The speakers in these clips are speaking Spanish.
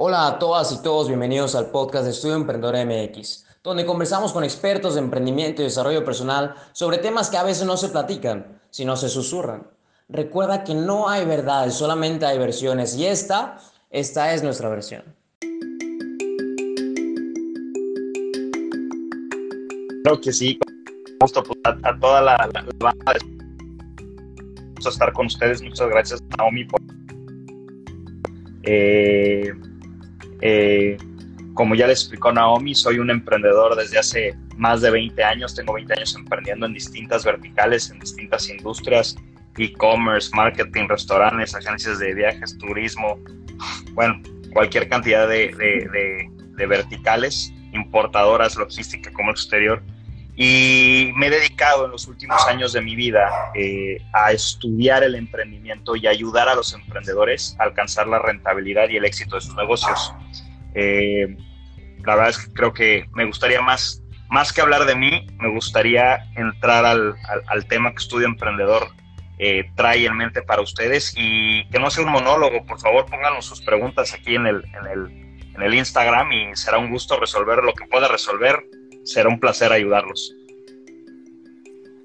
Hola a todas y todos, bienvenidos al podcast de Estudio Emprendedor MX, donde conversamos con expertos de emprendimiento y desarrollo personal sobre temas que a veces no se platican, sino se susurran. Recuerda que no hay verdades, solamente hay versiones y esta, esta es nuestra versión. Creo que sí, gusto pues, a, toda la, la, estar con ustedes. Muchas gracias, Naomi, por eh, eh, como ya les explicó Naomi, soy un emprendedor desde hace más de 20 años. Tengo 20 años emprendiendo en distintas verticales, en distintas industrias, e-commerce, marketing, restaurantes, agencias de viajes, turismo, bueno, cualquier cantidad de, de verticales, importadoras, logística, comercio exterior. Y me he dedicado en los últimos años de mi vida eh, a estudiar el emprendimiento y ayudar a los emprendedores a alcanzar la rentabilidad y el éxito de sus negocios. Eh, la verdad es que creo que me gustaría más, más que hablar de mí, me gustaría entrar al, al, tema que Estudio Emprendedor eh, trae en mente para ustedes y que no sea un monólogo, por favor pónganos sus preguntas aquí en el, en el, en el Instagram y será un gusto resolver lo que pueda resolver será un placer ayudarlos.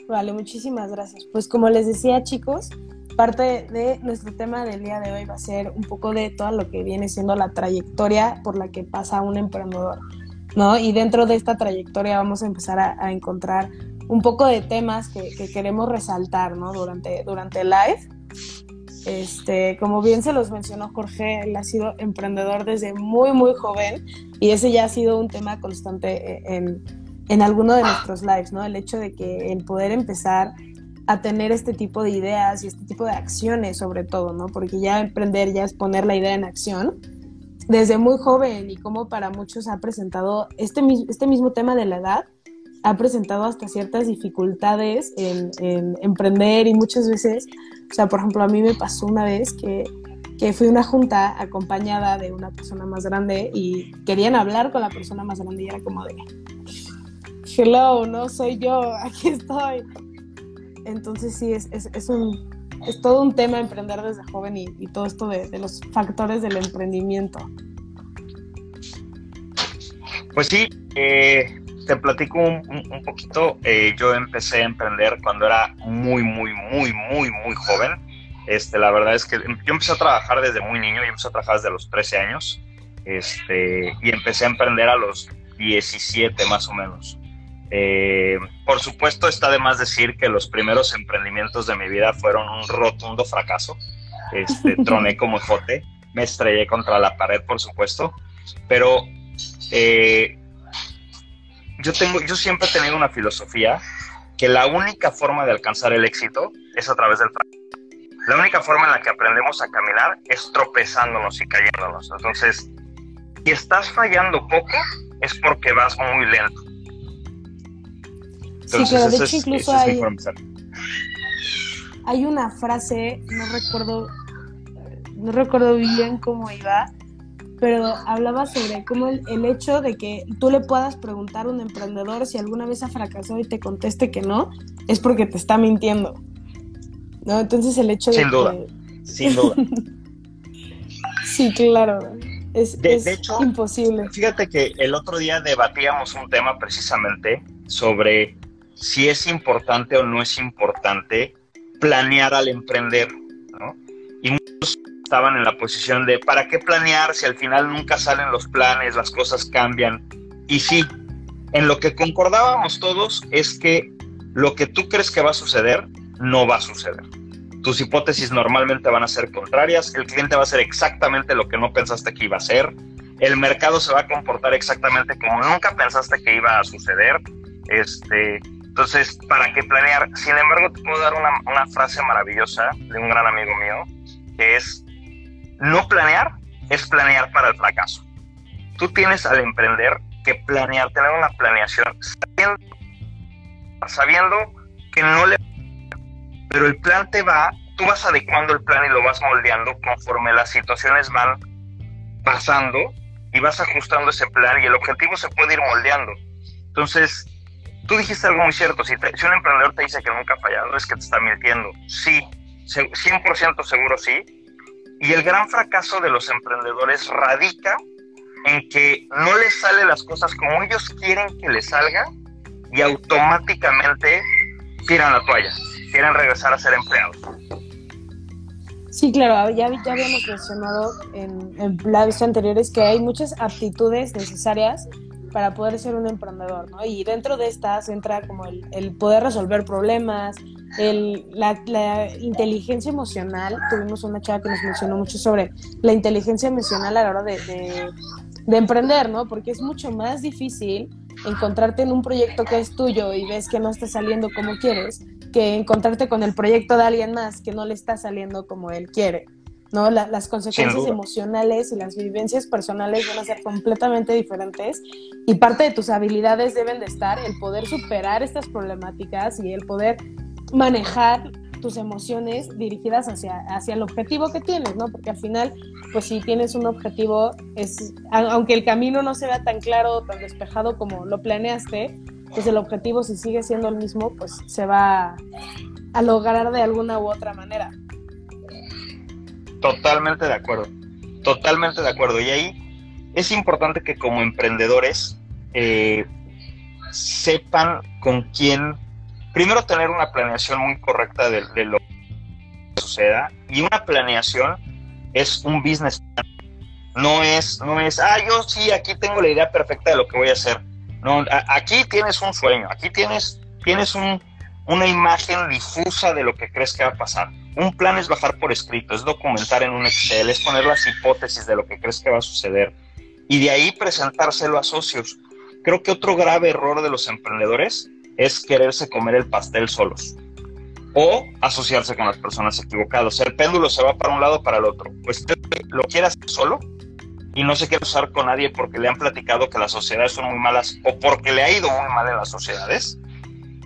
Vale, muchísimas gracias. Pues como les decía chicos, parte de nuestro tema del día de hoy va a ser un poco de todo lo que viene siendo la trayectoria por la que pasa un emprendedor, ¿no? Y dentro de esta trayectoria vamos a empezar a, encontrar un poco de temas que, queremos resaltar, ¿no? Durante, durante el live. Este, como bien se los mencionó Jorge, él ha sido emprendedor desde muy, muy joven y ese ya ha sido un tema constante eh, en, en alguno de nuestros lives, ¿no? El hecho de que el poder empezar a tener este tipo de ideas y este tipo de acciones sobre todo, ¿no? Porque ya emprender ya es poner la idea en acción desde muy joven y como para muchos ha presentado este, este mismo tema de la edad, ha presentado hasta ciertas dificultades en, en emprender y muchas veces o sea, por ejemplo, a mí me pasó una vez que, que fui a una junta acompañada de una persona más grande y querían hablar con la persona más grande y era como de, hello, no soy yo, aquí estoy. Entonces sí, es, es, es un, es todo un tema emprender desde joven y, todo esto de, de, los factores del emprendimiento. Pues sí, eh, te platico un, un, poquito. Eh, yo empecé a emprender cuando era muy, muy, muy, muy, muy joven. Este, la verdad es que yo empecé a trabajar desde muy niño, yo empecé a trabajar desde los 13 años este, y empecé a emprender a los 17 más o menos. Eh, por supuesto, está de más decir que los primeros emprendimientos de mi vida fueron un rotundo fracaso. Este, troné como jote, me estrellé contra la pared, por supuesto, pero eh, yo, tengo, yo siempre he tenido una filosofía que la única forma de alcanzar el éxito es a través del fracaso. La única forma en la que aprendemos a caminar es tropezándonos y cayéndonos. Entonces, si estás fallando poco, es porque vas muy lento. Entonces, sí, pero de hecho incluso hay, hay una frase, no recuerdo, no recuerdo bien cómo iba, pero hablaba sobre cómo el, hecho de que tú le puedas preguntar a un emprendedor si alguna vez ha fracasado y te conteste que no, es porque te está mintiendo. ¿No? Entonces el hecho sin de duda, sin duda. sí, claro. Es, de, es de hecho, imposible. Fíjate que el otro día debatíamos un tema precisamente sobre si es importante o no es importante planear al emprender, ¿no? Y muchos estaban en la posición de ¿para qué planear si al final nunca salen los planes, las cosas cambian? Y sí, en lo que concordábamos todos es que lo que tú crees que va a suceder no va a suceder. Tus hipótesis normalmente van a ser contrarias, el cliente va a hacer exactamente lo que no pensaste que iba a hacer, el mercado se va a comportar exactamente como nunca pensaste que iba a suceder. Este, entonces, ¿para qué planear? Sin embargo, te puedo dar una, una frase maravillosa de un gran amigo mío, que es, no planear es planear para el fracaso. Tú tienes al emprender que planear, tener una planeación, sabiendo, que no le... Pero el plan te va, tú vas adecuando el plan y lo vas moldeando conforme las situaciones van pasando y vas ajustando ese plan y el objetivo se puede ir moldeando. Entonces, tú dijiste algo muy cierto, si, te, si un emprendedor te dice que nunca ha fallado, es que te está mintiendo. Sí, 100% seguro sí, Y el gran fracaso de los emprendedores radica en que no les salen las cosas como ellos quieren que les salga y automáticamente tiran la toalla, quieren regresar a ser empleados. Sí, claro, ya, ya habíamos mencionado en, en la vista anteriores que hay muchas aptitudes necesarias para poder ser un emprendedor, ¿no? Y dentro de estas entra como el, poder resolver problemas, el, la, la, inteligencia emocional. Tuvimos una chava que nos mencionó mucho sobre la inteligencia emocional a la hora de, de emprender, ¿no? Porque es mucho más difícil encontrarte en un proyecto que es tuyo y ves que no está saliendo como quieres, que encontrarte con el proyecto de alguien más que no le está saliendo como él quiere. ¿No? La, las consecuencias emocionales y las vivencias personales van a ser completamente diferentes y parte de tus habilidades deben de estar el poder superar estas problemáticas y el poder manejar tus emociones dirigidas hacia, hacia el objetivo que tienes, ¿no? Porque al final, pues si tienes un objetivo, es, aunque el camino no se vea tan claro, tan despejado como lo planeaste, pues el objetivo si sigue siendo el mismo, pues se va a lograr de alguna u otra manera. Totalmente de acuerdo, totalmente de acuerdo. Y ahí es importante que como emprendedores eh, sepan con quién, primero tener una planeación muy correcta de, lo que suceda y una planeación es un business plan. No es, no es, ah, yo sí, aquí tengo la idea perfecta de lo que voy a hacer. No, aquí tienes un sueño, aquí tienes, tienes un, una imagen difusa de lo que crees que va a pasar. Un plan es bajar por escrito, es documentar en un Excel, es poner las hipótesis de lo que crees que va a suceder y de ahí presentárselo a socios. Creo que otro grave error de los emprendedores es quererse comer el pastel solos o asociarse con las personas equivocadas. El péndulo se va para un lado para el otro. Pues lo quiere hacer solo y no se quiere usar con nadie porque le han platicado que las sociedades son muy malas o porque le ha ido muy mal en las sociedades.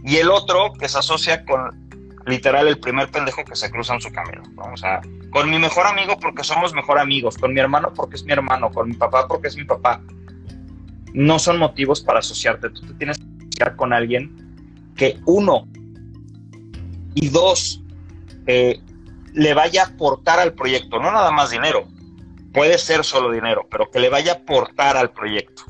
Y el otro que se asocia con literal el primer pendejo que se cruza en su camino. ¿no? O sea, con mi mejor amigo porque somos mejor amigos, con mi hermano porque es mi hermano, con mi papá porque es mi papá. No son motivos para asociarte. Tú te tienes que asociar con alguien que uno y dos eh, le vaya a aportar al proyecto, no nada más dinero. Puede ser solo dinero, pero que le vaya a aportar al proyecto.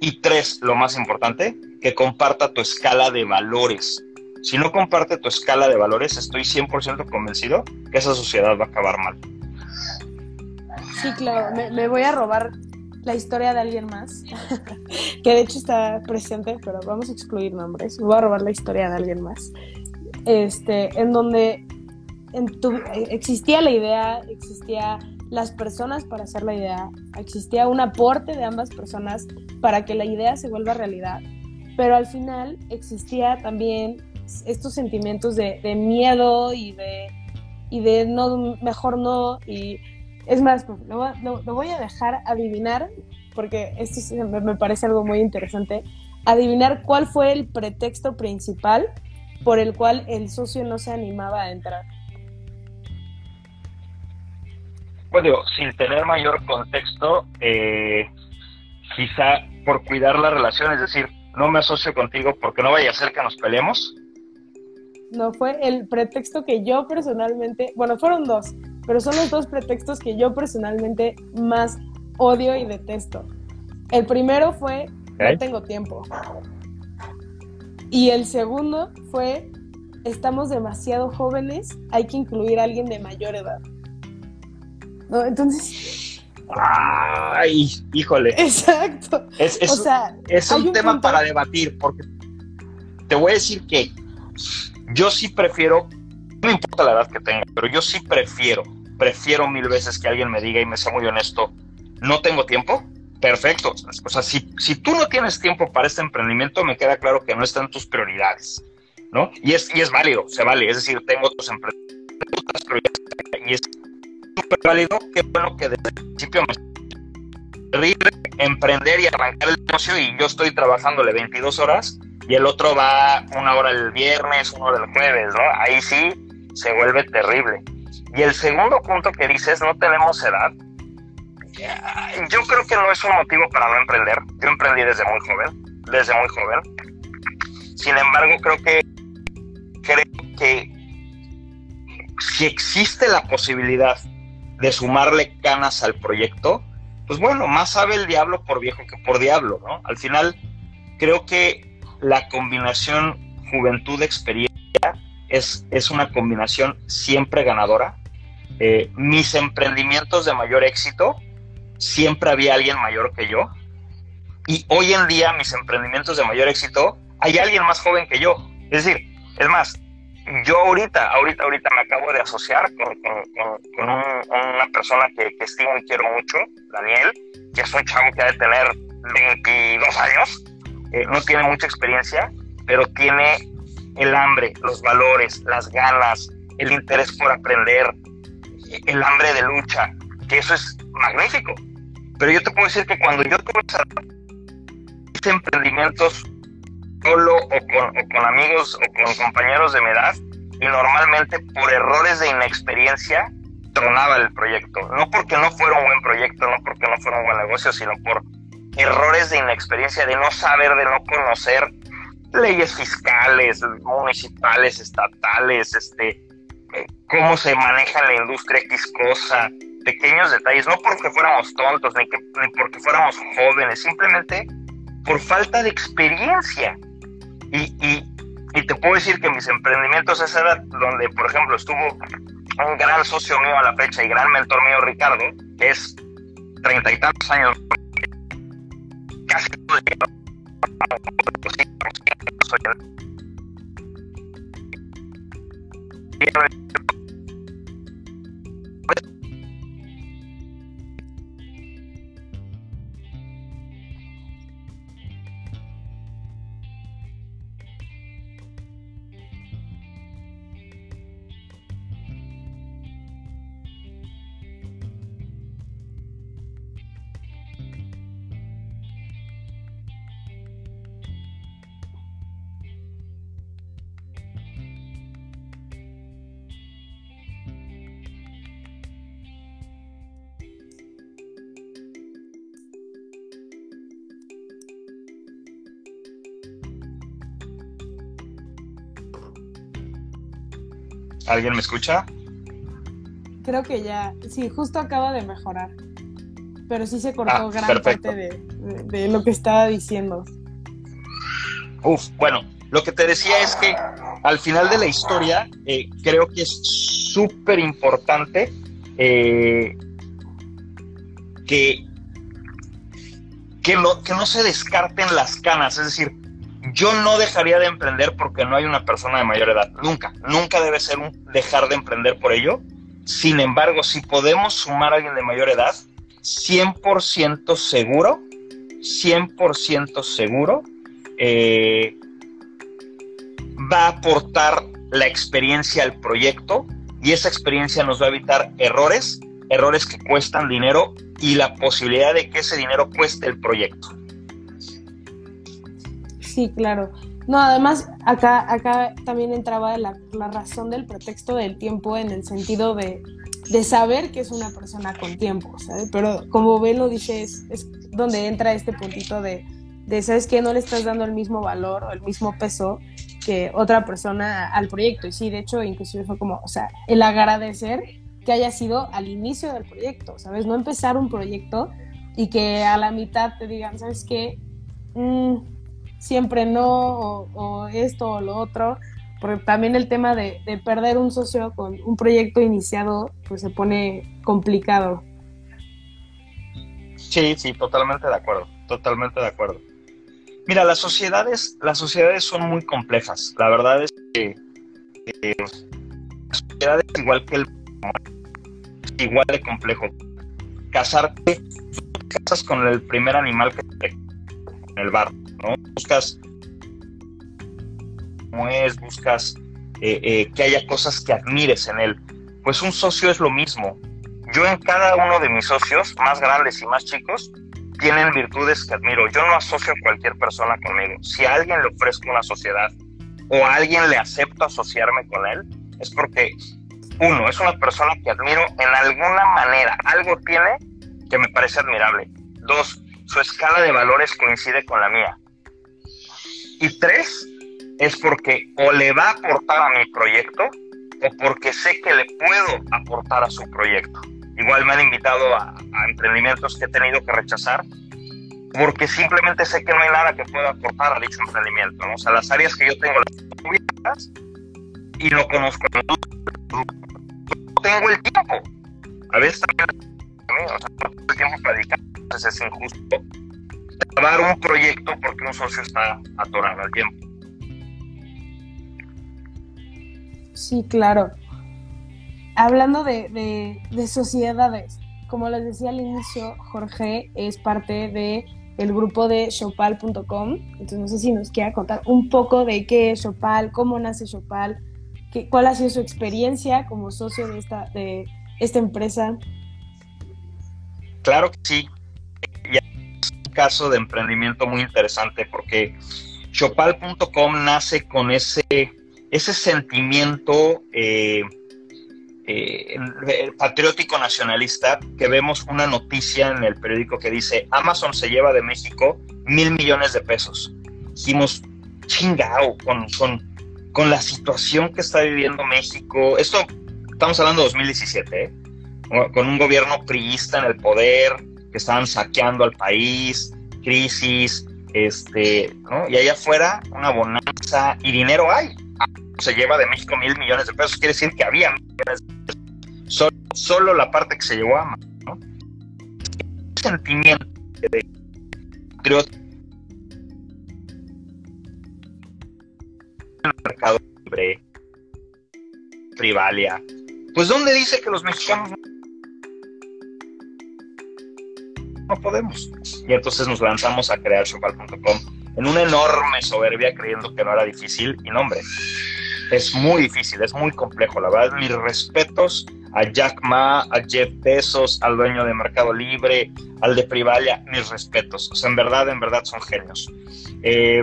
Y tres, lo más importante, que comparta tu escala de valores si no comparte tu escala de valores, estoy 100% convencido que esa sociedad va a acabar mal. Sí, claro, me, voy a robar la historia de alguien más, que de hecho está presente, pero vamos a excluir nombres. Voy a robar la historia de alguien más. Este, en donde existía la idea, existía las personas para hacer la idea, existía un aporte de ambas personas para que la idea se vuelva realidad, pero al final existía también estos sentimientos de, miedo y de, y de no, mejor no. Y es más, lo, lo, lo voy a dejar adivinar, porque esto me, parece algo muy interesante. Adivinar cuál fue el pretexto principal por el cual el socio no se animaba a entrar. Bueno, sin tener mayor contexto, eh, quizá por cuidar la relación, es decir, no me asocio contigo porque no vaya a ser que nos peleemos, no fue el pretexto que yo personalmente, bueno, fueron dos, pero son los dos pretextos que yo personalmente más odio y detesto. El primero fue ¿Eh? no tengo tiempo. Y el segundo fue estamos demasiado jóvenes, hay que incluir a alguien de mayor edad. ¿No? Entonces. Ay, híjole. Exacto. Es, es, o sea, es un, un tema punto... para debatir, porque te voy a decir que yo sí prefiero, no importa la edad que tenga, pero yo sí prefiero, prefiero mil veces que alguien me diga y me sea muy honesto, no tengo tiempo, perfecto. O sea, si, si tú no tienes tiempo para este emprendimiento, me queda claro que no están tus prioridades, ¿no? Y es, y es válido, se vale, es decir, tengo otros emprendimientos y es súper válido, qué bueno que desde el principio me emprender y arrancar el negocio y yo estoy trabajándole 22 horas y el otro va una hora el viernes, una hora el jueves, ¿no? Ahí sí se vuelve terrible. Y el segundo punto que dices, no tenemos edad, yo creo que no es un motivo para no emprender. Yo emprendí desde muy joven, desde muy joven. Sin embargo, creo que creo que si existe la posibilidad de sumarle canas al proyecto, pues bueno, más sabe el diablo por viejo que por diablo, ¿no? Al final, creo que la combinación juventud-experiencia es, es una combinación siempre ganadora. Eh, mis emprendimientos de mayor éxito, siempre había alguien mayor que yo. Y hoy en día, mis emprendimientos de mayor éxito, hay alguien más joven que yo. Es decir, es más, yo ahorita, ahorita, ahorita me acabo de asociar con, una persona que, que, estimo y quiero mucho, Daniel, que es un chavo que ha de tener 22 años, eh, no tiene mucha experiencia, pero tiene el hambre, los valores, las ganas, el interés por aprender, el hambre de lucha, que eso es magnífico. Pero yo te puedo decir que cuando yo tuve esos emprendimientos solo o con, amigos o con compañeros de mi edad, y normalmente por errores de inexperiencia tronaba el proyecto. No porque no fuera un buen proyecto, no porque no fuera un buen negocio, sino por errores de inexperiencia, de no saber, de no conocer leyes fiscales, municipales, estatales, este, eh, cómo se maneja la industria X cosa, pequeños detalles, no porque fuéramos tontos, ni, que, ni porque fuéramos jóvenes, simplemente por falta de experiencia. Y, y, y, te puedo decir que mis emprendimientos, esa edad donde, por ejemplo, estuvo un gran socio mío a la fecha y gran mentor mío, Ricardo, que es treinta y tantos años, casi ¿Alguien me escucha? Creo que ya, sí, justo acaba de mejorar. Pero sí se cortó ah, gran parte de, lo que estaba diciendo. Uf, bueno, lo que te decía es que al final de la historia eh, creo que es súper importante eh, que, que, que no se descarten las canas. Es decir, yo no dejaría de emprender porque no hay una persona de mayor edad. Nunca, nunca debe ser un dejar de emprender por ello. Sin embargo, si podemos sumar a alguien de mayor edad, 100% seguro, 100% seguro, eh, va a aportar la experiencia al proyecto y esa experiencia nos va a evitar errores, errores que cuestan dinero y la posibilidad de que ese dinero cueste el proyecto. Sí, claro. No, además, acá, acá también entraba la, razón del pretexto del tiempo en el sentido de, saber que es una persona con tiempo, ¿sabes? Pero como Ben lo dice, es, donde entra este puntito de, de, ¿sabes qué? No le estás dando el mismo valor o el mismo peso que otra persona al proyecto. Y sí, de hecho, inclusive fue como, o sea, el agradecer que haya sido al inicio del proyecto, ¿sabes? No empezar un proyecto y que a la mitad te digan, ¿sabes qué? Mm, siempre no, o, esto o lo otro, porque también el tema de, perder un socio con un proyecto iniciado, pues se pone complicado. Sí, sí, totalmente de acuerdo, totalmente de acuerdo. Mira, las sociedades, las sociedades son muy complejas. La verdad es que eh, las sociedades igual que el igual de complejo. Casarte, casas con el primer animal que te en el bar. ¿No? Buscas buscas eh, eh, que haya cosas que admires en él. Pues un socio es lo mismo. Yo en cada uno de mis socios, más grandes y más chicos, tienen virtudes que admiro. Yo no asocio a cualquier persona conmigo. Si a alguien le ofrezco una sociedad o a alguien le acepto asociarme con él, es porque, uno, es una persona que admiro en alguna manera. Algo tiene que me parece admirable. Dos, su escala de valores coincide con la mía. Y tres, es porque o le va a aportar a mi proyecto o porque sé que le puedo aportar a su proyecto. igual me han invitado a, emprendimientos que he tenido que rechazar porque simplemente sé que no hay nada que pueda aportar a dicho emprendimiento. O sea, las áreas que yo tengo las y no conozco, no tengo el tiempo. A veces también, o sea, no tengo el tiempo para dedicar, entonces es injusto dar un proyecto porque un socio está atorado al tiempo. Sí, claro. Hablando de, de, sociedades, como les decía al inicio, Jorge es parte de el grupo de Shopal.com. Entonces, no sé si nos quiera contar un poco de qué es Shopal, cómo nace Shopal, qué, cuál ha sido su experiencia como socio de esta, de esta empresa. Claro que sí. Caso de emprendimiento muy interesante porque Shopal.com nace con ese ese sentimiento eh, eh, patriótico nacionalista que vemos una noticia en el periódico que dice Amazon se lleva de México mil millones de pesos. Dijimos, chingao, con, con, la situación que está viviendo México. Esto estamos hablando de 2017, ¿eh? con un gobierno priista en el poder, que estaban saqueando al país, crisis, este, ¿no? Y allá afuera una bonanza y dinero hay se lleva de México mil millones de pesos, quiere decir que había millones de pesos. Solo, la parte que se llevó a ¿no? sentimiento de el mercado libre, Privalia, pues ¿dónde dice que los mexicanos no podemos? Y entonces nos lanzamos a crear Shopal.com en una enorme soberbia creyendo que no era difícil y no, hombre, es muy difícil, es muy complejo. La verdad, mis respetos a Jack Ma, a Jeff Bezos, al dueño de Mercado Libre, al de Privalia, mis respetos. O sea, en verdad, en verdad son genios. Eh,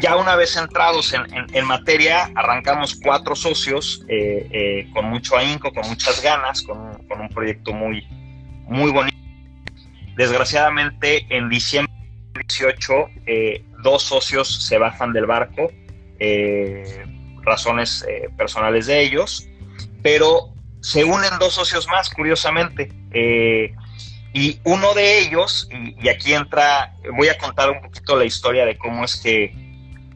ya una vez entrados en, materia, arrancamos cuatro socios eh, eh, con mucho ahínco, con muchas ganas, con, un proyecto muy, muy bonito. Desgraciadamente, en diciembre de 2018, dos socios se bajan del barco eh, razones eh, personales de ellos, pero se unen dos socios más, curiosamente. Eh, y uno de ellos, y, aquí entra, voy a contar un poquito la historia de cómo es que,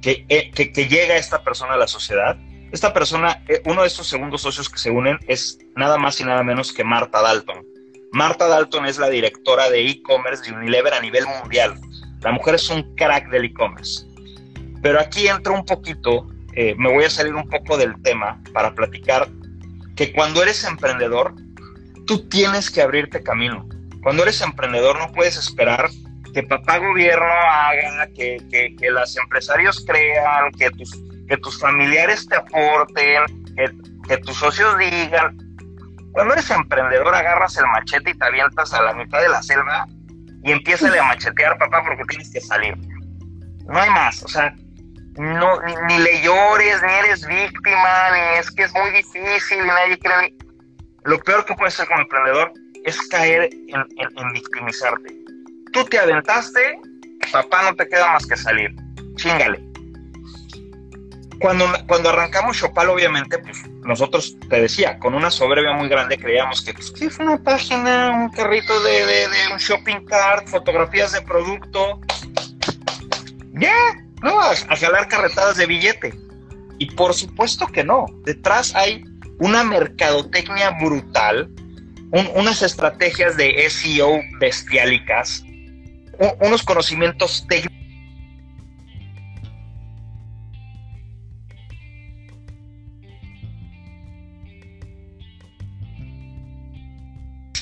que, que, llega esta persona a la sociedad. Esta persona, uno de estos segundos socios que se unen es nada más y nada menos que Marta Dalton. Marta Dalton es la directora de e-commerce de Unilever a nivel mundial. La mujer es un crack del e-commerce. Pero aquí entra un poquito, eh, me voy a salir un poco del tema para platicar que cuando eres emprendedor, tú tienes que abrirte camino. Cuando eres emprendedor no puedes esperar que papá gobierno haga, que, que, que los empresarios crean, que tus, que tus familiares te aporten, que, que tus socios digan. Cuando eres emprendedor agarras el machete y te avientas a la mitad de la selva y empiezas a machetear papá porque tienes que salir. No hay más, o sea, no, ni, le llores, ni eres víctima, ni es que es muy difícil, nadie cree. Lo peor que puede ser como emprendedor es caer en, victimizarte. Tú te aventaste, papá no te queda más que salir. Chingale. Cuando, cuando arrancamos Chopal, obviamente, pues nosotros, te decía, con una soberbia muy grande creíamos que pues, fue una página, un carrito de, de, un shopping cart, fotografías de producto. Ya, no, a, jalar carretadas de billete. Y por supuesto que no. Detrás hay una mercadotecnia brutal, unas estrategias de SEO bestiálicas, unos conocimientos técnicos.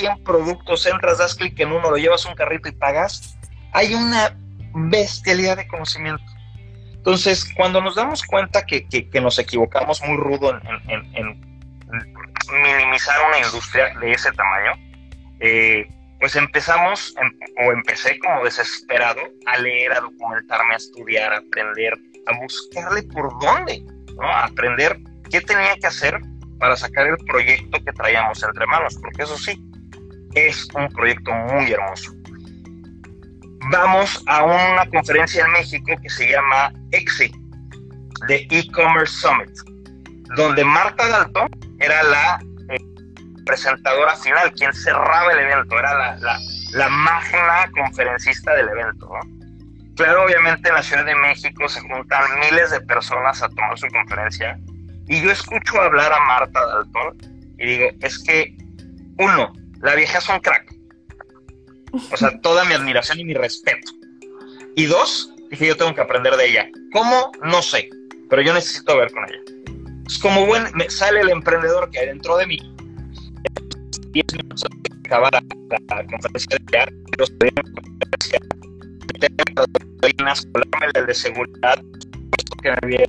100 productos, entras, das clic en uno, lo llevas un carrito y pagas. Hay una bestialidad de conocimiento. Entonces, cuando nos damos cuenta que, nos equivocamos muy rudo en, minimizar una industria de ese tamaño, eh, pues empezamos, em, o empecé como desesperado a leer, a documentarme, a estudiar, a aprender, a buscarle por dónde, ¿no? a aprender qué tenía que hacer para sacar el proyecto que traíamos entre manos, porque eso sí, es un proyecto muy hermoso vamos a una conferencia en México que se llama EXE, de E-Commerce Summit, donde Marta Dalton era la, eh, presentadora final, quien cerraba el evento, era la, la, la magna conferencista del evento. Claro, obviamente en la Ciudad de México se juntan miles de personas a tomar su conferencia y yo escucho hablar a Marta Dalton y digo, es que, uno, la vieja es un crack. O sea, toda mi admiración y mi respeto. Y dos, dije, yo tengo que aprender de ella. ¿Cómo? No sé, pero yo necesito ver con ella. Es como buen, me sale el emprendedor que hay dentro de mí. 10 minutos de acabar la, la, conferencia de arte, los el de seguridad, que me viene.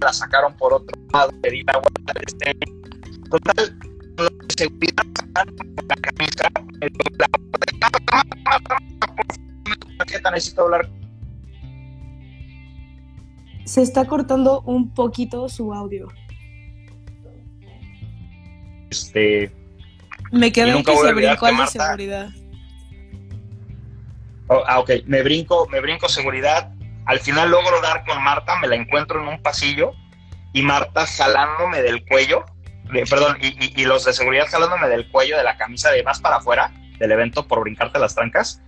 La sacaron por otro lado, pedí la vuelta de este. Total, seguridad la la hablar se está cortando un poquito su audio. Este. Me quedé en que se brincó al de seguridad. Oh, ah, ok, me brinco, me brinco seguridad. Al final logro dar con Marta, me la encuentro en un pasillo y Marta jalándome del cuello, perdón, y, los de seguridad jalándome del cuello de la camisa de más para afuera del evento por brincarte las trancas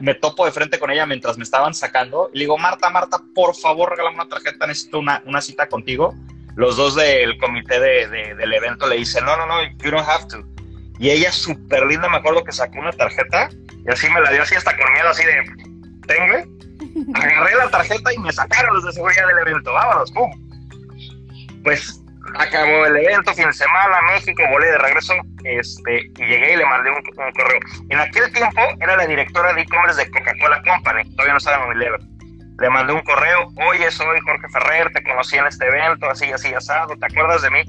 me topo de frente con ella mientras me estaban sacando. Y le digo, Marta, Marta, por favor, regálame una tarjeta, necesito una, una cita contigo. Los dos del comité de, del evento le dicen, no, no, no, you don't have to. Y ella, súper linda, me acuerdo que sacó una tarjeta y así me la dio así hasta con miedo, así de, tengo. Agarré la tarjeta y me sacaron los de seguridad del evento. Vámonos, pum. Pues acabó el evento, fin de semana, México, volé de regreso, este, y llegué y le mandé un, correo. En aquel tiempo era la directora de e-commerce de Coca-Cola Company, todavía no estaba en Unilever. Le mandé un correo, oye, soy Jorge Ferrer, te conocí en este evento, así, así, asado, ¿te acuerdas de mí?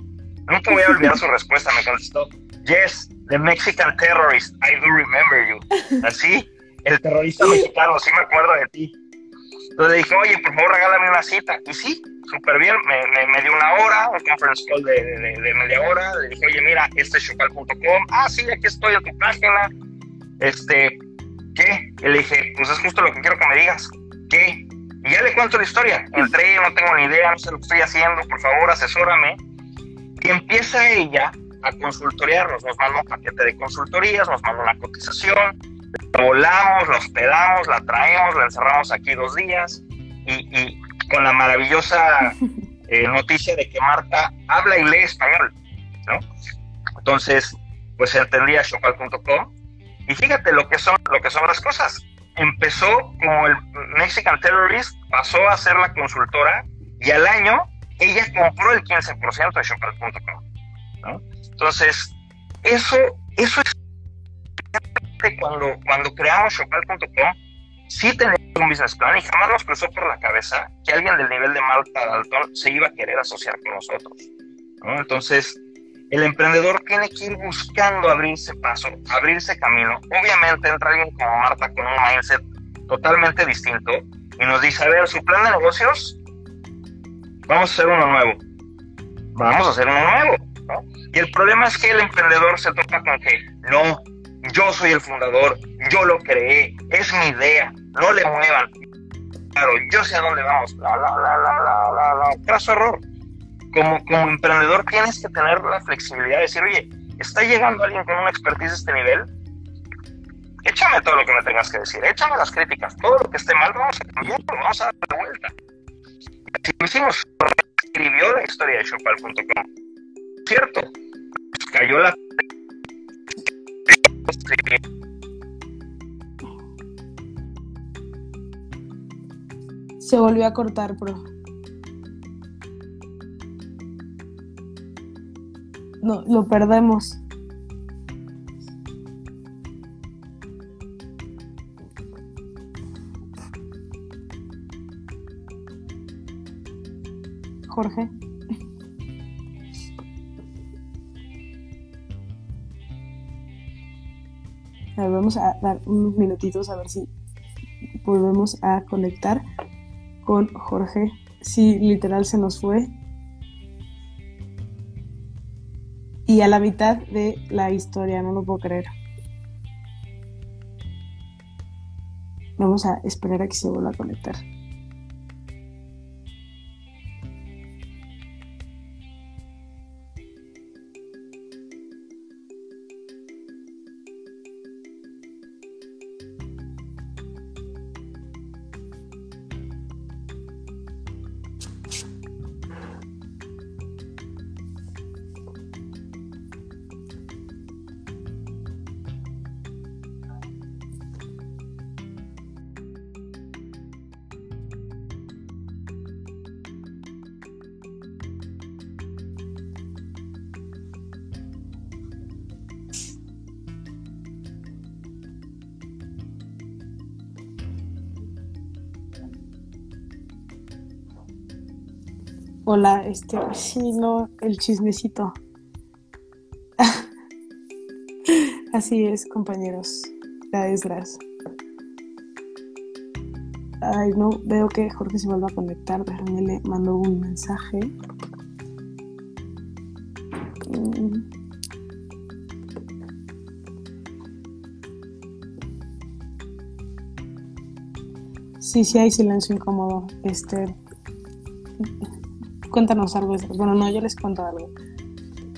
Nunca voy a olvidar su respuesta, me contestó, yes, the Mexican terrorist, I do remember you. Así, el terrorista mexicano, sí me acuerdo de ti. Entonces dije, oye, por favor, regálame una cita. Y sí, súper bien, me, me, dio una hora, un conference call de, de, media hora, le dije, oye, mira, este es chocal.com, ah, sí, aquí estoy en tu página, este, ¿qué? Y le dije, pues es justo lo que quiero que me digas, ¿qué? Y ya le cuento la historia, entré, no tengo ni idea, no sé lo que estoy haciendo, por favor, asesórame. Y empieza ella a consultoriarnos, nos manda un paquete de consultorías, nos manda una cotización, la volamos, la hospedamos, la traemos, la encerramos aquí dos días y, y con la maravillosa eh, noticia de que Marta habla y lee español, ¿no? Entonces, pues entendía Shopal.com y fíjate lo que son lo que son las cosas. Empezó como el Mexican Terrorist, pasó a ser la consultora y al año ella compró el 15% de Shopal.com, ¿no? Entonces, eso eso es cuando cuando creamos Shopal.com sí tenemos un business plan y jamás nos cruzó por la cabeza que alguien del nivel de Malta Dalton se iba a querer asociar con nosotros. Entonces, el emprendedor tiene que ir buscando abrirse paso, abrirse camino. Obviamente entra alguien como Marta con un mindset totalmente distinto y nos dice, a ver, su plan de negocios, vamos a hacer uno nuevo. Vamos a hacer uno nuevo. Y el problema es que el emprendedor se topa con que, no, yo soy el fundador, yo lo creé, es mi idea, no le muevan. Claro, yo sé a dónde vamos. La, la, la, la, la, la, Caso error. Como, como emprendedor tienes que tener la flexibilidad de decir, oye, está llegando alguien con una expertise de este nivel, échame todo lo que me tengas que decir, échame las críticas, todo lo que esté mal, vamos a cambiarlo, vamos a dar la vuelta. Así lo hicimos, escribió la historia de Shopal.com. Cierto, cayó la se volvió a cortar, bro. No, lo perdemos. Jorge. Vamos a dar unos minutitos a ver si volvemos a conectar con Jorge. Sí, literal se nos fue. Y a la mitad de la historia, no lo puedo creer. Vamos a esperar a que se vuelva a conectar. Hola, este, sí, no, el chismecito. Así es, compañeros. La desgracia. Ay, no, veo que Jorge se vuelve a conectar. Déjame le mando un mensaje. Mm. Sí, sí hay silencio incómodo. Este, cuéntanos algo. Bueno, no, yo les cuento algo.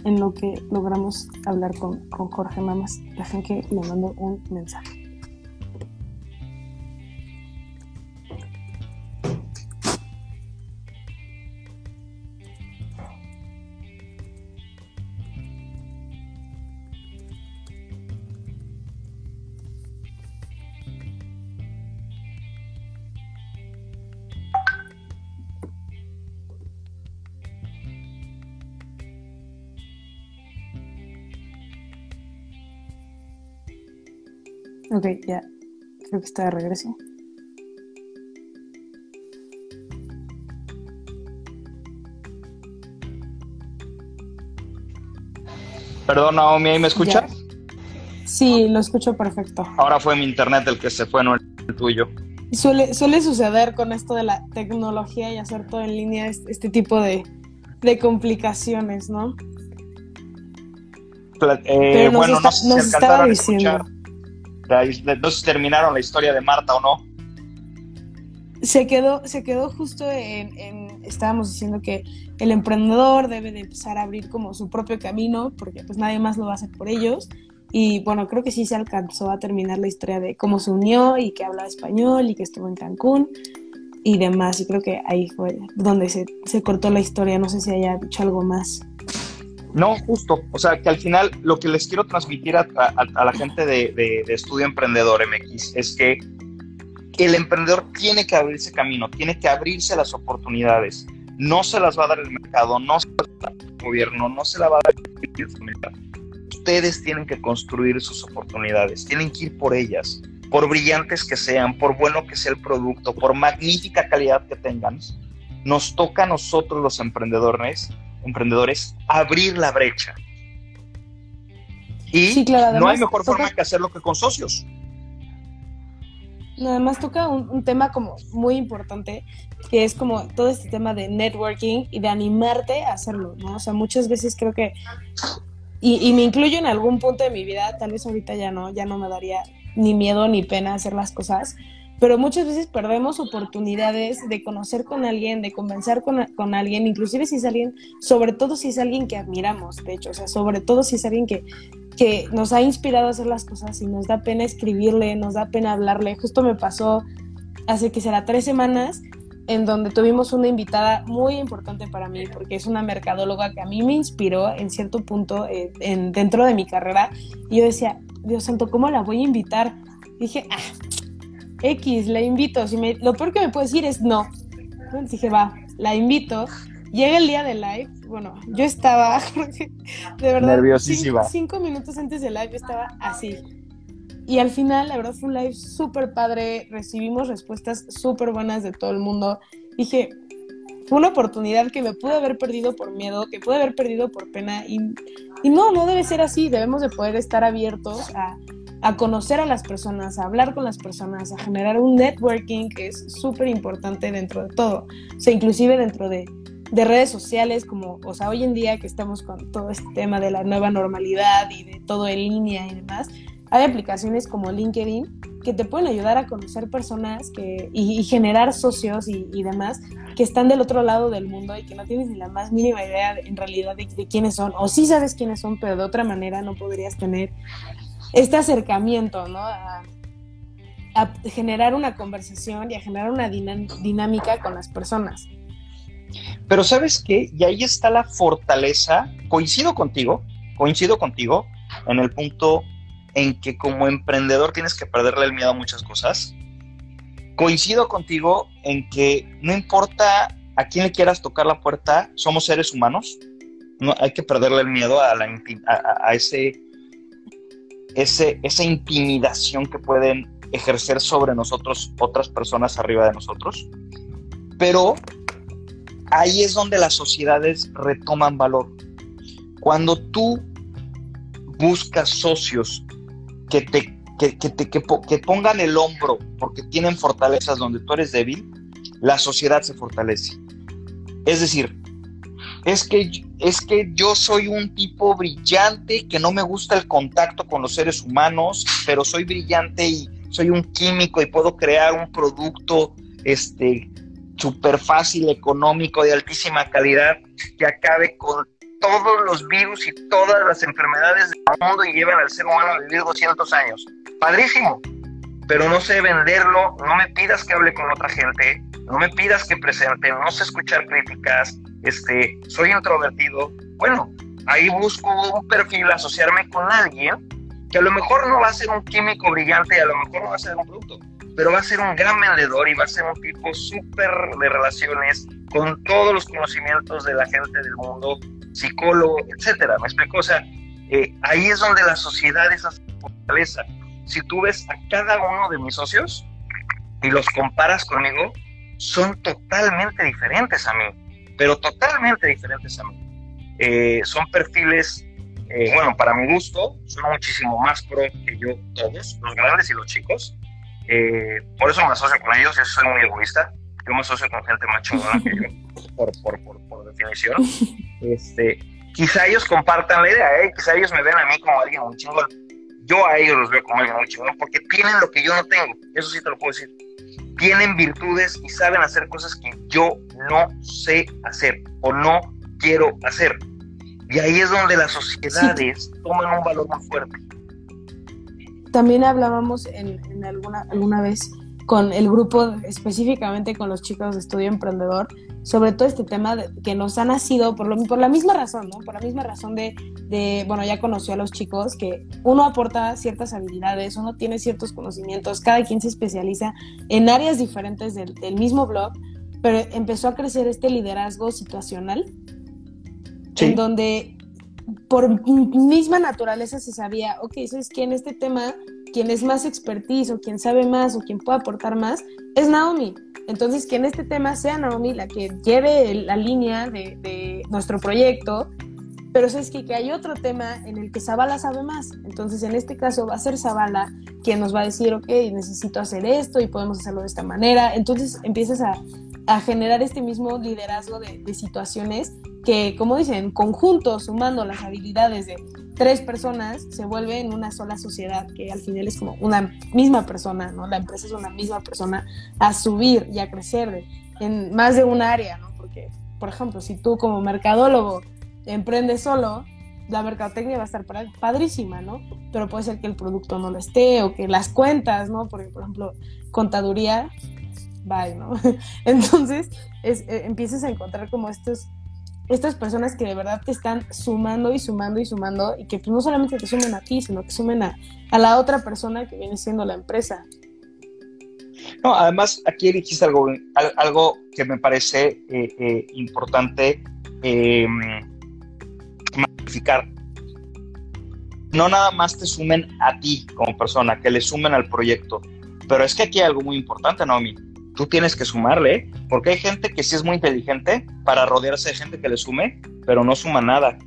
En lo que logramos hablar con, con Jorge Mamas, dejen que le mando un mensaje. Ok, ya. Creo que está de regreso. Perdón, Naomi, ¿ahí me escuchas? Sí, lo escucho perfecto. Ahora fue mi internet el que se fue, no el tuyo. Suele, suele suceder con esto de la tecnología y hacer todo en línea este, este tipo de, de complicaciones, ¿no? Eh, nos bueno, está- no sé si nos estaba diciendo. No terminaron la historia de Marta o no. se quedó, se quedó justo en, estábamos diciendo que el emprendedor debe de empezar a abrir como su propio camino, porque pues nadie más lo va a hacer por ellos. Y bueno, creo que sí se alcanzó a terminar la historia de cómo se unió y que hablaba español y que estuvo en Cancún y demás. Y creo que ahí fue donde se cortó la historia. No sé si haya dicho algo más. No, justo. O sea, que al final lo que les quiero transmitir a, la gente de, Estudio Emprendedor MX es que el emprendedor tiene que abrirse camino, tiene que abrirse las oportunidades. No se las va a dar el mercado, no se las va a dar el gobierno, no se la va a dar el. Ustedes tienen que construir sus oportunidades, tienen que ir por ellas, por brillantes que sean, por bueno que sea el producto, por magnífica calidad que tengan. Nos toca a nosotros los emprendedores emprendedores abrir la brecha. Y Sí, claro, no hay mejor toca- forma que hacerlo que con socios. Nada más toca un, un tema como muy importante, que es como todo este tema de networking y de animarte a hacerlo, ¿no? O sea, muchas veces creo que, y, y me incluyo en algún punto de mi vida, tal vez ahorita ya no, ya no me daría ni miedo ni pena hacer las cosas, pero muchas veces perdemos oportunidades de conocer con alguien, de convencer con, con alguien, inclusive si es alguien, sobre todo si es alguien que admiramos, de hecho, o sea, sobre todo si es alguien que, que nos ha inspirado a hacer las cosas y nos da pena escribirle, nos da pena hablarle. Justo me pasó hace que será tres semanas en donde tuvimos una invitada muy importante para mí porque es una mercadóloga que a mí me inspiró en cierto punto eh, en, dentro de mi carrera y yo decía, Dios santo, ¿cómo la voy a invitar? dije, ah, X, la invito. Si me, lo peor que me puede decir es no. Entonces dije, va, la invito. Llega el día de live. Bueno, yo estaba, de verdad, Nerviosísima. Cinco, cinco minutos antes del live yo estaba así. Y al final, la verdad, fue un live súper padre. Recibimos respuestas súper buenas de todo el mundo. Dije, fue una oportunidad que me pude haber perdido por miedo, que pude haber perdido por pena. Y, y no, no debe ser así. Debemos de poder estar abiertos a, a conocer a las personas, a hablar con las personas, a generar un networking que es súper importante dentro de todo. O sea, inclusive dentro de, de redes sociales, como, o sea, hoy en día que estamos con todo este tema de la nueva normalidad y de todo en línea y demás, hay aplicaciones como LinkedIn que te pueden ayudar a conocer personas que, y, generar socios y, demás que están del otro lado del mundo y que no tienes ni la más mínima idea de, en realidad de, de quiénes son, o sí sabes quiénes son, pero de otra manera no podrías tener este acercamiento, ¿no? A, a generar una conversación y a generar una dinámica con las personas. Pero sabes qué, y ahí está la fortaleza, coincido contigo, coincido contigo en el punto en que como emprendedor tienes que perderle el miedo a muchas cosas. Coincido contigo en que no importa a quién le quieras tocar la puerta, somos seres humanos. No, hay que perderle el miedo a, la, a, a ese, ese, esa intimidación que pueden ejercer sobre nosotros otras personas arriba de nosotros. Pero ahí es donde las sociedades retoman valor. Cuando tú buscas socios que te, que, te, que pongan el hombro porque tienen fortalezas donde tú eres débil, la sociedad se fortalece. Es decir, es que, es que yo soy un tipo brillante, que no me gusta el contacto con los seres humanos, pero soy brillante y soy un químico y puedo crear un producto este súper fácil, económico, de altísima calidad, que acabe con todos los virus y todas las enfermedades del mundo y lleven al ser humano a vivir 200 años. Padrísimo, pero no sé venderlo, no me pidas que hable con otra gente, no me pidas que presente, no sé escuchar críticas, este, soy introvertido. Bueno, ahí busco un perfil, asociarme con alguien que a lo mejor no va a ser un químico brillante a lo mejor no va a ser un producto, pero va a ser un gran vendedor y va a ser un tipo súper de relaciones con todos los conocimientos de la gente del mundo, psicólogo, etcétera. ¿Me explico? O sea, eh, ahí es donde la sociedad es fortaleza. Si tú ves a cada uno de mis socios y los comparas conmigo, son totalmente diferentes a mí, pero totalmente diferentes a mí. Eh, son perfiles, eh, bueno, para mi gusto, son muchísimo más pro que yo todos, los grandes y los chicos. Eh, por eso me asocio con ellos, yo soy muy egoísta. Yo me asocio con gente más chingona que yo, por, por, por, por, definición. Este, quizá ellos compartan la idea, ¿eh? quizá ellos me ven a mí como alguien muy chingón. Yo a ellos los veo como alguien muy chingón porque tienen lo que yo no tengo, eso sí te lo puedo decir tienen virtudes y saben hacer cosas que yo no sé hacer o no quiero hacer. Y ahí es donde las sociedades toman un valor más fuerte. También hablábamos en, alguna, alguna vez con el grupo, específicamente con los chicos de Estudio Emprendedor, sobre todo este tema que nos ha nacido por, lo, por la misma razón, ¿no? Por la misma razón de, de, bueno, ya conoció a los chicos, que uno aporta ciertas habilidades, uno tiene ciertos conocimientos, cada quien se especializa en áreas diferentes del, del mismo blog, pero empezó a crecer este liderazgo situacional, en donde por misma naturaleza se sabía, ok, ¿sabes que En este tema, quien es más expertise o quien sabe más o quien puede aportar más es Naomi. Entonces, que en este tema sea Naomi la que lleve la línea de, nuestro proyecto, pero es que, que hay otro tema en el que Zavala sabe más. Entonces, en este caso va a ser Zavala quien nos va a decir, ok, necesito hacer esto y podemos hacerlo de esta manera. Entonces, empiezas a, a generar este mismo liderazgo de, de situaciones que, como dicen, conjunto, sumando las habilidades de tres personas, se vuelve en una sola sociedad, que al final es como una misma persona, ¿no? La empresa es una misma persona a subir y a crecer en más de un área, ¿no? Porque, por ejemplo, si tú como mercadólogo emprendes solo, la mercadotecnia va a estar padrísima, ¿no? Pero puede ser que el producto no lo esté o que las cuentas, ¿no? Porque, por ejemplo, contaduría, bye, ¿no? Entonces, es, eh, empiezas a encontrar como estos estas personas que de verdad te están sumando y sumando y sumando y que pues, no solamente te sumen a ti, sino que sumen a, la otra persona que viene siendo la empresa. No, además aquí dijiste algo, algo que me parece eh, eh, importante eh, magnificar. No nada más te sumen a ti como persona, que le sumen al proyecto, pero es que aquí hay algo muy importante, Naomi tú tienes que sumarle, porque hay gente que sí es muy inteligente para rodearse de gente que le sume, pero no suma nada.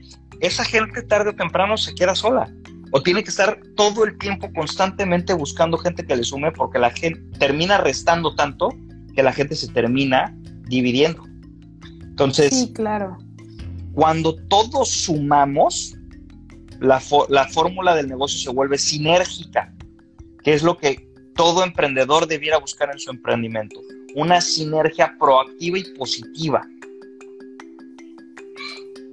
Esa gente tarde o temprano se queda sola o tiene que estar todo el tiempo constantemente buscando gente que le sume porque la gente termina restando tanto que la gente se termina dividiendo. Entonces, sí, claro. Cuando todos sumamos, la, la fórmula del negocio se vuelve sinérgica, que es lo que todo emprendedor debiera buscar en su emprendimiento. Una sinergia proactiva y positiva.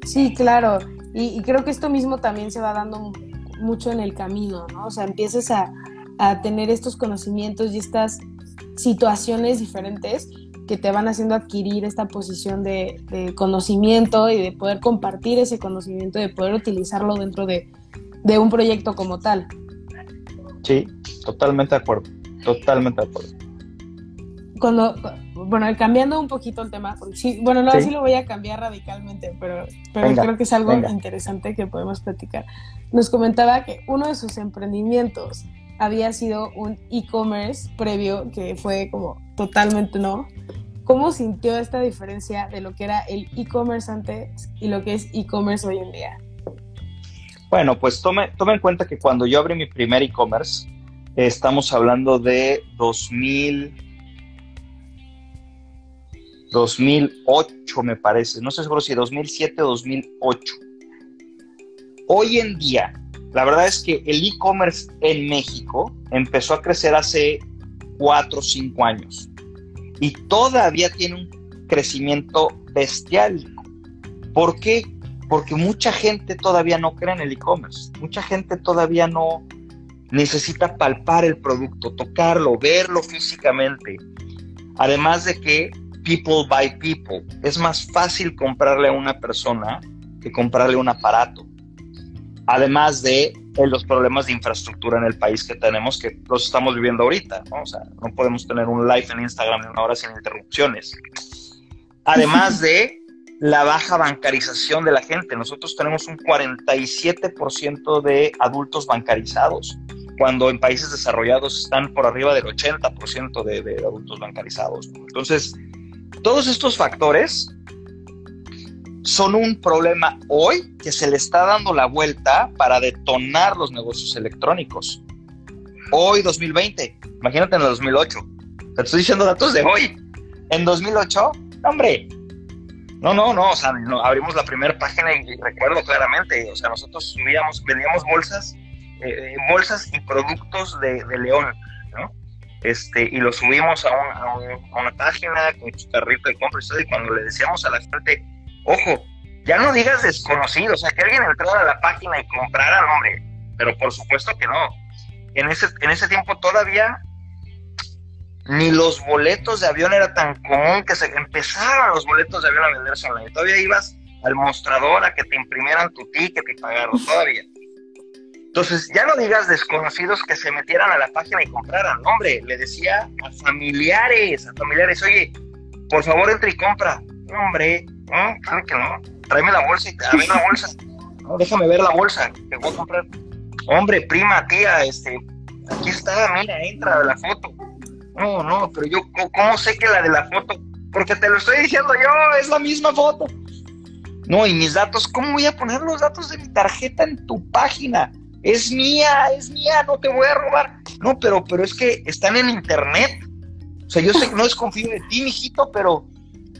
Sí, claro. Y, creo que esto mismo también se va dando mucho en el camino, ¿no? O sea, empiezas a, tener estos conocimientos y estas situaciones diferentes que te van haciendo adquirir esta posición de, conocimiento y de poder compartir ese conocimiento, de poder utilizarlo dentro de, de un proyecto como tal. Sí, totalmente de acuerdo, totalmente de acuerdo. Cuando, bueno, cambiando un poquito el tema, sí, bueno, no, sí. lo voy a cambiar radicalmente, pero, pero creo que es algo interesante que podemos platicar. Nos comentaba que uno de sus emprendimientos había sido un e-commerce previo que fue como totalmente no, ¿cómo sintió esta diferencia de lo que era el e-commerce antes y lo que es e-commerce hoy en día? Bueno, pues tome, en cuenta que cuando yo abrí mi primer e-commerce, estamos hablando de 2000, 2008 me parece, no sé seguro si 2007 o 2008. Hoy en día, la verdad es que el e-commerce en México empezó a crecer hace 4 o 5 años y todavía tiene un crecimiento bestial. ¿Por qué? Porque mucha gente todavía no cree en el e-commerce, mucha gente todavía no necesita palpar el producto, tocarlo, verlo físicamente. Además de que people by people, es más fácil comprarle a una persona que comprarle un aparato además de eh, los problemas de infraestructura en el país que tenemos, que los estamos viviendo ahorita, ¿no? O sea, no podemos tener un live en Instagram de una hora sin interrupciones. Además de la baja bancarización de la gente. Nosotros tenemos un 47% de adultos bancarizados, cuando en países desarrollados están por arriba del 80% de, de adultos bancarizados. Entonces, todos estos factores son un problema hoy que se le está dando la vuelta para detonar los negocios electrónicos. Hoy, 2020, imagínate en el 2008. Te estoy diciendo datos de hoy. En 2008, hombre, no, no, no, o sea, abrimos la primera página y recuerdo claramente, o sea, nosotros subíamos, vendíamos bolsas, eh, eh, bolsas y productos de, León, ¿no? Este, y lo subimos a, una página con su carrito de compra y cuando le decíamos a la gente, Ojo, ya no digas desconocido, o sea, que alguien entrara a la página y comprara, nombre, pero por supuesto que no. En ese, en ese tiempo todavía ni los boletos de avión era tan común que se empezaban los boletos de avión a venderse online. Todavía ibas al mostrador a que te imprimieran tu ticket y pagaron, todavía. Entonces, ya no digas desconocidos que se metieran a la página y compraran. hombre, le decía a familiares, a familiares, oye, por favor entra y compra. hombre, no, claro que no. Tráeme la bolsa y a ver la bolsa. No, déjame ver la bolsa. Te voy a comprar. Hombre, prima, tía, este, aquí está, mira, entra la foto. No, no, pero yo, ¿cómo sé que la de la foto? Porque te lo estoy diciendo yo, es la misma foto. No, y mis datos, ¿cómo voy a poner los datos de mi tarjeta en tu página? Es mía, es mía, no te voy a robar. No, pero, pero es que están en internet. O sea, yo sé que no desconfío de ti, mijito, pero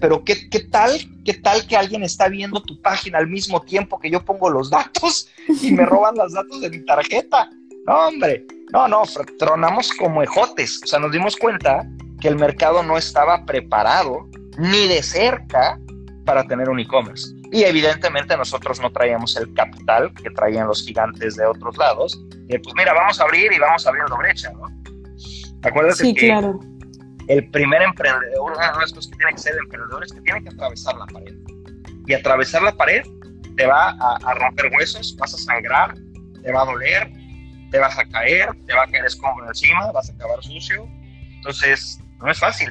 pero ¿qué, ¿qué, tal? ¿Qué tal que alguien está viendo tu página al mismo tiempo que yo pongo los datos y me roban los datos de mi tarjeta? No, hombre, no, no, tronamos como ejotes. O sea, nos dimos cuenta que el mercado no estaba preparado ni de cerca para tener un e-commerce. Y evidentemente nosotros no traíamos el capital que traían los gigantes de otros lados. Y pues mira, vamos a abrir y vamos abriendo brecha, ¿no? Acuérdate sí, que claro el primer emprendedor, una de las cosas que tiene que ser emprendedor es que tiene que atravesar la pared. Y atravesar la pared te va a, romper huesos, vas a sangrar, te va a doler, te vas a caer, te va a caer escombro encima, vas a acabar sucio. Entonces, no es fácil.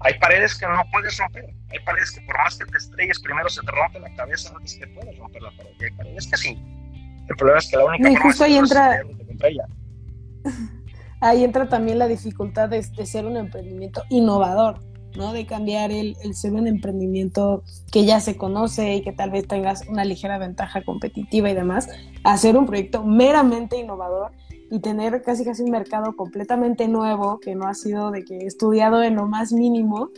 Hay paredes que no puedes romper. Hay paredes que por más que te estrelles, primero se te rompe la cabeza antes que puedas romper la pared. Y hay paredes que sí. El problema es que la única forma justo ahí entra... ahí entra también la dificultad de, ser un emprendimiento innovador, ¿no? De cambiar el, ser un emprendimiento que ya se conoce y que tal vez tengas una ligera ventaja competitiva y demás, a hacer un proyecto meramente innovador y tener casi casi un mercado completamente nuevo que no ha sido de que estudiado en lo más mínimo.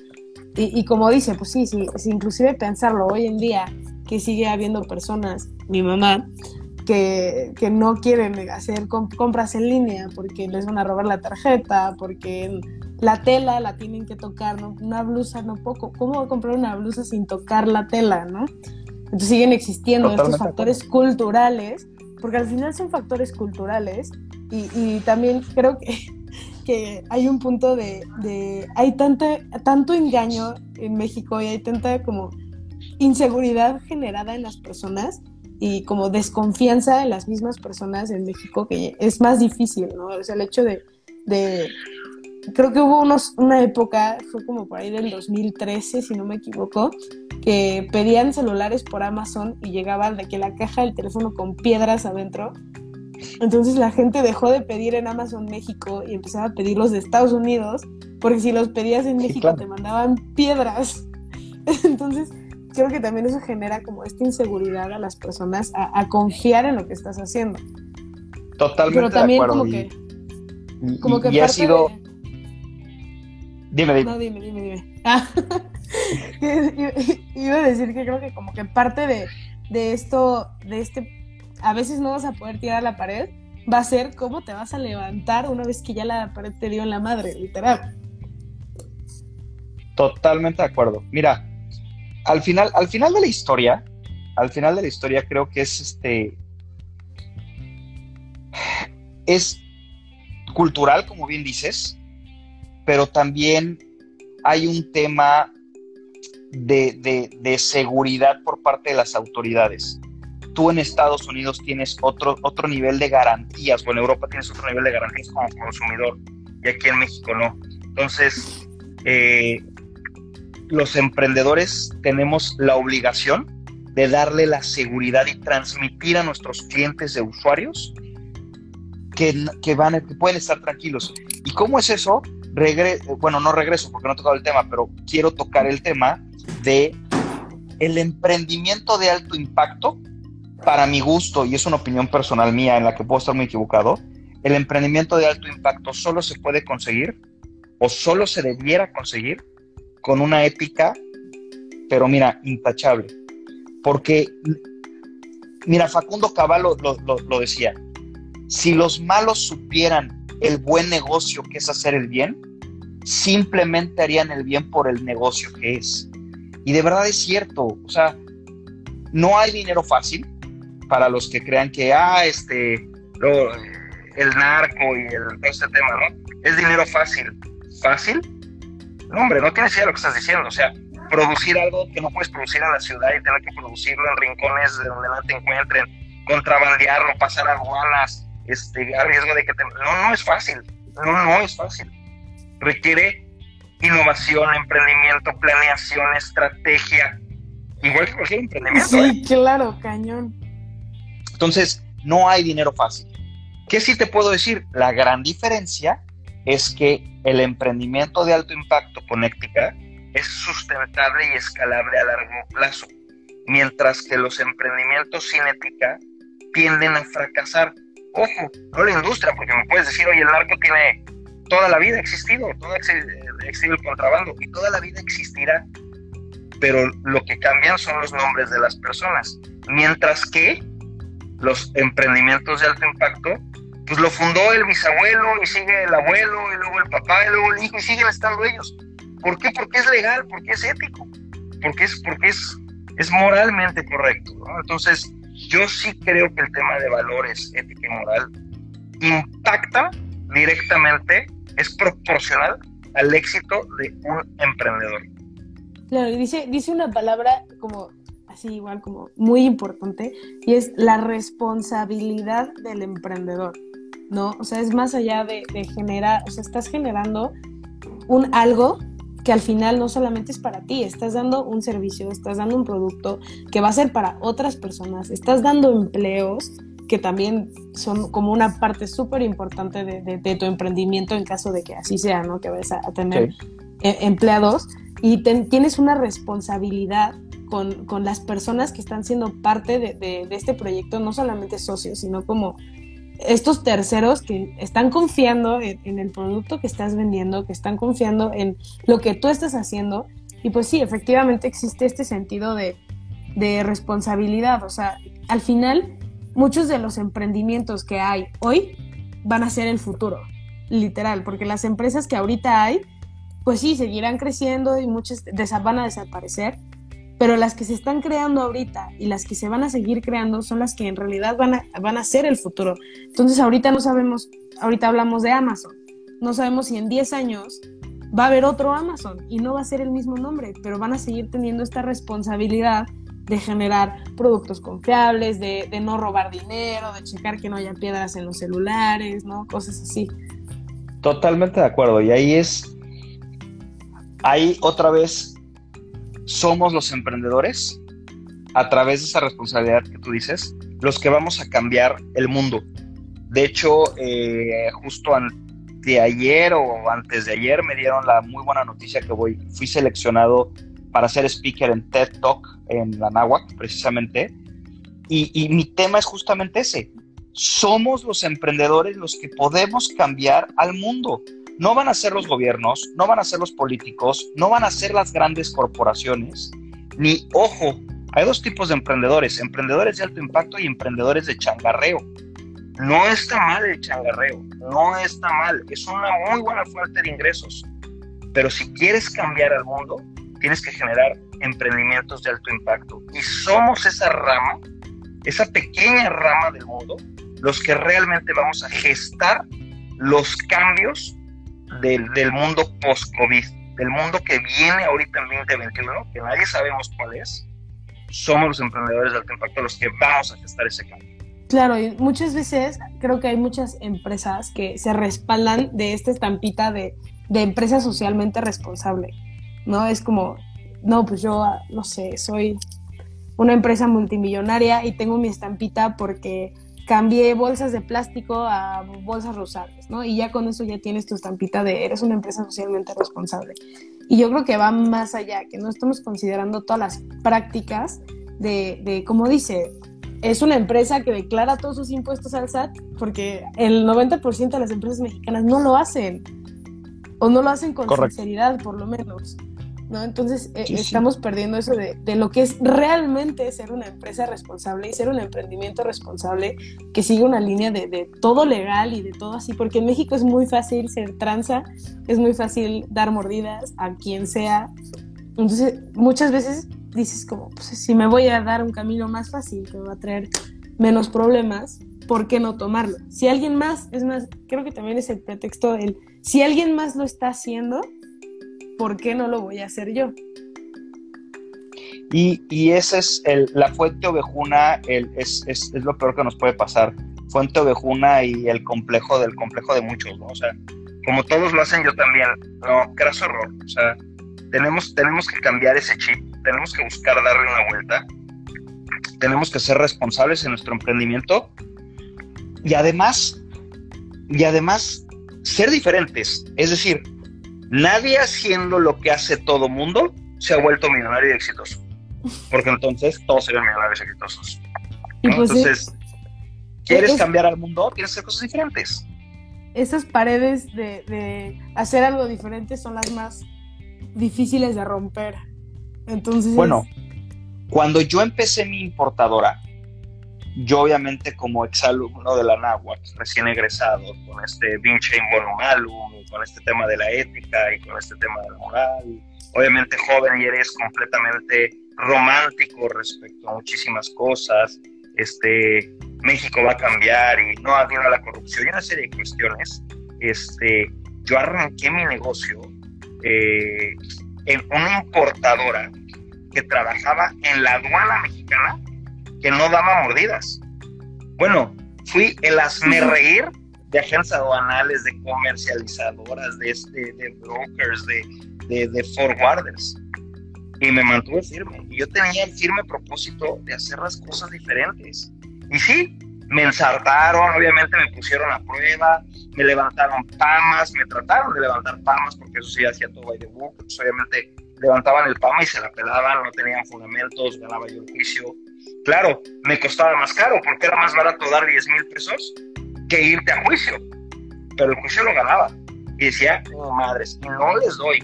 Y, como dice, pues sí, sí, sí, inclusive pensarlo hoy en día que sigue habiendo personas, mi mamá, que, que, no quieren hacer compras en línea porque les van a robar la tarjeta, porque la tela la tienen que tocar, ¿no? Una blusa, no poco. ¿Cómo voy a comprar una blusa sin tocar la tela, no? Entonces siguen existiendo estos factores culturales, porque al final son factores culturales y, y también creo que, que, hay un punto de, de hay tanto, tanto engaño en México y hay tanta como inseguridad generada en las personas y como desconfianza en las mismas personas en México que es más difícil, ¿no? O sea, el hecho de, de creo que hubo unos, una época, fue como por ahí del 2013, si no me equivoco, que pedían celulares por Amazon y llegaban de que la caja del teléfono con piedras adentro. Entonces la gente dejó de pedir en Amazon México y empezaba a pedirlos de Estados Unidos, porque si los pedías en México te mandaban piedras. Entonces creo que también eso genera como esta inseguridad a las personas a, confiar en lo que estás haciendo. Totalmente Pero también de acuerdo. como que... como que ha sido... Dime, dime. No, dime, dime, dime. Ah, iba a decir que creo que como que parte de, de esto, de este, a veces no vas a poder tirar a la pared, va a ser cómo te vas a levantar una vez que ya la pared te dio en la madre, literal. Totalmente de acuerdo. Mira, al final, al final de la historia, al final de la historia creo que es este, es cultural, como bien dices, pero también hay un tema de, seguridad por parte de las autoridades. Tú en Estados Unidos tienes otro, otro nivel de garantías, o en Europa tienes otro nivel de garantías como consumidor, y aquí en México no. Entonces, eh, los emprendedores tenemos la obligación de darle la seguridad y transmitir a nuestros clientes de usuarios que, que, van, que pueden estar tranquilos. ¿Y cómo es eso? Regre bueno, no regreso porque no he tocado el tema, pero quiero tocar el tema de el emprendimiento de alto impacto, para mi gusto, y es una opinión personal mía en la que puedo estar muy equivocado, el emprendimiento de alto impacto solo se puede conseguir o solo se debiera conseguir con una ética, pero mira, intachable. Porque, mira, Facundo Caballo lo, lo decía, si los malos supieran el buen negocio que es hacer el bien, simplemente harían el bien por el negocio que es. Y de verdad es cierto, o sea, no hay dinero fácil para los que crean que, ah, este, el narco y el, todo este tema, ¿no? Es dinero fácil. ¿Fácil? No, hombre, no tienes idea de lo que estás diciendo. O sea, producir algo que no puedes producir en la ciudad y tener que producirlo en rincones de donde no te encuentren, contrabandearlo, pasar aduanas, este, a riesgo de que te... No, no es fácil. No, no es fácil. Requiere innovación, emprendimiento, planeación, estrategia, igual que cualquier emprendimiento. Sí, ¿eh? claro, cañón. Entonces, no hay dinero fácil. ¿Qué sí te puedo decir? La gran diferencia es que el emprendimiento de alto impacto con ética es sustentable y escalable a largo plazo, mientras que los emprendimientos sin ética tienden a fracasar. Ojo, no la industria, porque me puedes decir, oye, el narco tiene toda la vida existido, toda ha existido el contrabando y toda la vida existirá, pero lo que cambian son los nombres de las personas, mientras que los emprendimientos de alto impacto, pues lo fundó el bisabuelo y sigue el abuelo y luego el papá y luego el hijo y siguen estando ellos. ¿Por qué? Porque es legal, porque es ético, porque es, porque es, es moralmente correcto. Entonces, yo sí creo que el tema de valores, ética y moral impacta directamente es proporcional al éxito de un emprendedor. Claro, dice, dice una palabra como así igual como muy importante y es la responsabilidad del emprendedor, ¿no? O sea, es más allá de, generar, o sea, estás generando un algo que al final no solamente es para ti, estás dando un servicio, estás dando un producto que va a ser para otras personas, estás dando empleos que también son como una parte súper importante de, tu emprendimiento en caso de que así sea, ¿no? Que vayas a, tener e, empleados y tienes una responsabilidad con, con, las personas que están siendo parte de, este proyecto, no solamente socios, sino como estos terceros que están confiando en, el producto que estás vendiendo, que están confiando en lo que tú estás haciendo. Y pues sí, efectivamente existe este sentido de, de responsabilidad. O sea, al final muchos de los emprendimientos que hay hoy van a ser el futuro, literal, porque las empresas que ahorita hay, pues sí, seguirán creciendo y muchas van a desaparecer, pero las que se están creando ahorita y las que se van a seguir creando son las que en realidad van a, van a ser el futuro. Entonces ahorita no sabemos, ahorita hablamos de Amazon, no sabemos si en 10 años va a haber otro Amazon y no va a ser el mismo nombre, pero van a seguir teniendo esta responsabilidad de generar productos confiables, de, no robar dinero, de checar que no haya piedras en los celulares, ¿no? Cosas así. Totalmente de acuerdo. Y ahí es, ahí otra vez somos los emprendedores, a través de esa responsabilidad que tú dices, los que vamos a cambiar el mundo. De hecho, eh, justo de ayer o antes de ayer me dieron la muy buena noticia que voy, fui seleccionado para ser speaker en TED Talk en la Náhuac, precisamente. Y, y mi tema es justamente ese. Somos los emprendedores los que podemos cambiar al mundo. No van a ser los gobiernos, no van a ser los políticos, no van a ser las grandes corporaciones, ni, ojo, hay dos tipos de emprendedores, emprendedores de alto impacto y emprendedores de changarreo. No está mal el changarreo, no está mal, es una muy buena fuente de ingresos. Pero si quieres cambiar al mundo, tienes que generar emprendimientos de alto impacto. Y somos esa rama, esa pequeña rama del mundo, los que realmente vamos a gestar los cambios del, del mundo post-COVID, del mundo que viene ahorita en 2021, que nadie sabemos cuál es, somos los emprendedores de alto impacto los que vamos a gestar ese cambio. Claro, y muchas veces creo que hay muchas empresas que se respaldan de esta estampita de, de empresa socialmente responsable, ¿no? Es como, no, pues yo, no sé, soy una empresa multimillonaria y tengo mi estampita porque cambié bolsas de plástico a bolsas rosadas, ¿no? Y ya con eso ya tienes tu estampita de eres una empresa socialmente responsable. Y yo creo que va más allá, que no estamos considerando todas las prácticas de, de como dice, es una empresa que declara todos sus impuestos al SAT, porque el 90% de las empresas mexicanas no lo hacen, o no lo hacen con sinceridad, por lo menos. ¿No? Entonces eh, estamos perdiendo eso de, lo que es realmente ser una empresa responsable y ser un emprendimiento responsable que sigue una línea de, todo legal y de todo así, porque en México es muy fácil ser tranza, es muy fácil dar mordidas a quien sea. Entonces muchas veces dices como, pues si me voy a dar un camino más fácil que me va a traer menos problemas, ¿por qué no tomarlo? Si alguien más, es más, creo que también es el pretexto del, si alguien más lo está haciendo, ¿por qué no lo voy a hacer yo? Y, y esa es el, la fuente ovejuna, es, es, es, lo peor que nos puede pasar. Fuente ovejuna y el complejo del complejo de muchos, ¿no? O sea, como todos lo hacen, yo también. No, graso horror. O sea, tenemos, tenemos que cambiar ese chip, tenemos que buscar darle una vuelta, tenemos que ser responsables en nuestro emprendimiento y además, y además ser diferentes. Es decir, Nadie haciendo lo que hace todo mundo se ha vuelto millonario y exitoso. Porque entonces todos serían millonarios y exitosos. Pues entonces, ¿quieres cambiar al mundo? Tienes que hacer cosas diferentes. Esas paredes de, hacer algo diferente son las más difíciles de romper. Entonces. Bueno, cuando yo empecé mi importadora, yo obviamente como exalumno de la NAWAC, recién egresado, con este Vinche Involumalum, con este tema de la ética y con este tema de la moral, obviamente joven y eres completamente romántico respecto a muchísimas cosas, este, México va a cambiar y no a la corrupción y una serie de cuestiones, este, yo arranqué mi negocio eh, en una importadora que trabajaba en la aduana mexicana que no daba mordidas. Bueno, fui el asme reír de agencias aduanales, de comercializadoras, de, este, de brokers, de, de, forwarders. Y me mantuve firme. Y yo tenía el firme propósito de hacer las cosas diferentes. Y sí, me ensartaron, obviamente me pusieron a prueba, me levantaron pamas, me trataron de levantar pamas, porque eso sí hacía todo by the book. Pues obviamente levantaban el pama y se la pelaban, no tenían fundamentos, ganaba yo el juicio Claro, me costaba más caro porque era más barato dar 10 mil pesos que irte a juicio. Pero el juicio lo ganaba. Y decía, no madres, no les doy.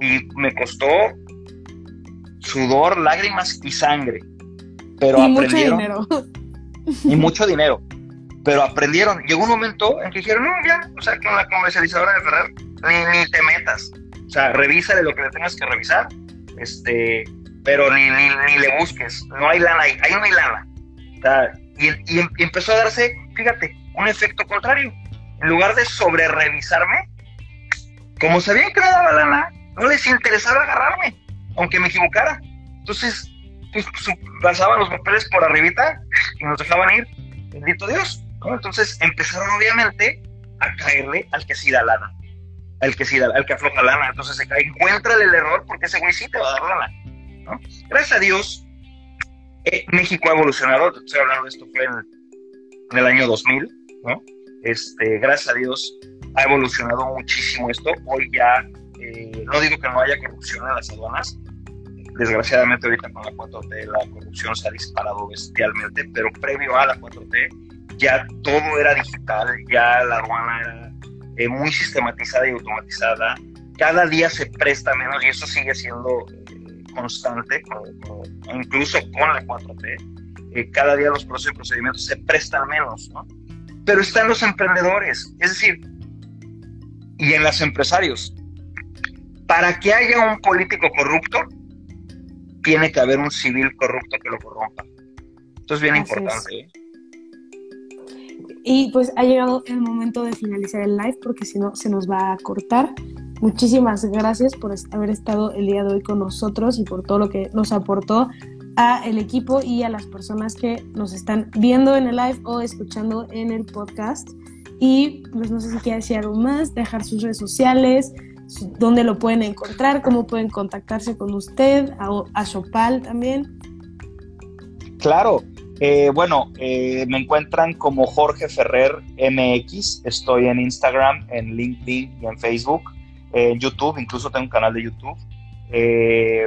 Y me costó sudor, lágrimas y sangre. Pero y mucho dinero. Y mucho dinero. Pero aprendieron. Llegó un momento en que dijeron, no, ya, o sea, con la comercializadora de Ferrer, ni, ni te metas. O sea, revísale lo que le tengas que revisar. Este, pero ni, ni, ni, le busques, no hay lana ahí, ahí no hay lana. y, y, empezó a darse, fíjate, un efecto contrario. En lugar de sobre revisarme, como sabían que no daba lana, no les interesaba agarrarme, aunque me equivocara. Entonces, pues, pasaban los papeles por arribita y nos dejaban ir. Bendito Dios. Entonces empezaron obviamente a caerle al que sí da lana, al que sí da, al que afloja lana. Entonces se cae, encuentra el error porque ese güey sí te va a dar lana. Gracias a Dios, eh, México ha evolucionado, estoy hablando de esto fue en, el año 2000, Este, gracias a Dios ha evolucionado muchísimo esto. Hoy ya, eh, no digo que no haya corrupción en las aduanas, desgraciadamente ahorita con la 4T la corrupción se ha disparado bestialmente, pero previo a la 4T ya todo era digital, ya la aduana era eh, muy sistematizada y automatizada. Cada día se presta menos y eso sigue siendo constante, incluso con la 4T. Eh, cada día los procesos y procedimientos se prestan menos, ¿no? Pero están los emprendedores, es decir, y en los empresarios. Para que haya un político corrupto, tiene que haber un civil corrupto que lo corrompa. Esto es bien importante. Y pues ha llegado el momento de finalizar el live porque si no se nos va a cortar. Muchísimas gracias por haber estado el día de hoy con nosotros y por todo lo que nos aportó a el equipo y a las personas que nos están viendo en el live o escuchando en el podcast. Y pues no sé si quiere decir algo más, dejar sus redes sociales, dónde lo pueden encontrar, cómo pueden contactarse con usted, a, a Chopal también. Claro, eh, bueno, eh, me encuentran como Jorge Ferrer MX, estoy en Instagram, en LinkedIn y en Facebook, en YouTube, incluso tengo un canal de YouTube. Eh,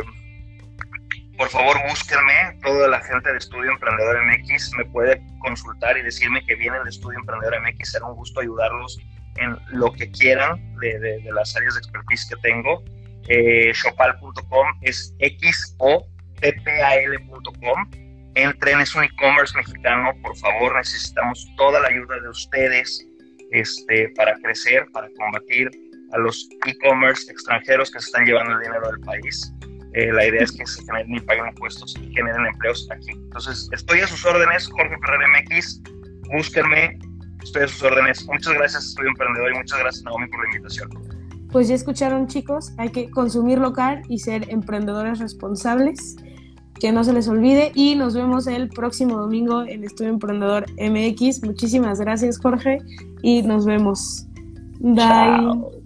por favor, búsquenme, toda la gente de Estudio Emprendedor MX me puede consultar y decirme que vienen de Estudio Emprendedor MX, será un gusto ayudarlos en lo que quieran de, las áreas de expertise que tengo. Eh, shopal.com es x o p p a l.com. Entren, es un e-commerce mexicano, por favor, necesitamos toda la ayuda de ustedes este, para crecer, para combatir a los e-commerce extranjeros que se están llevando el dinero del país. Eh, la idea es que se generen y paguen impuestos y generen empleos aquí. Entonces, estoy a sus órdenes, Jorge Ferrer MX, búsquenme, estoy a sus órdenes. Muchas gracias, Estudio Emprendedor, y muchas gracias, Naomi, por la invitación. Pues ya escucharon, chicos, hay que consumir local y ser emprendedores responsables. Que no se les olvide y nos vemos el próximo domingo en Estudio Emprendedor MX. Muchísimas gracias, Jorge, y nos vemos. Bye.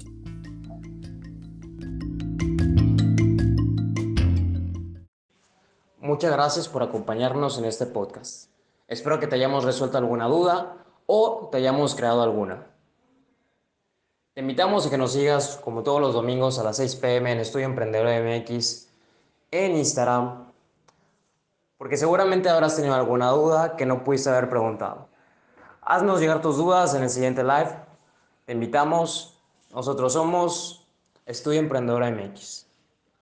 Muchas gracias por acompañarnos en este podcast. Espero que te hayamos resuelto alguna duda o te hayamos creado alguna. Te invitamos a que nos sigas como todos los domingos a las 6 pm en Estudio Emprendedor MX en Instagram, porque seguramente habrás tenido alguna duda que no pudiste haber preguntado. Haznos llegar tus dudas en el siguiente live. Te invitamos. Nosotros somos Estudio Emprendedor MX.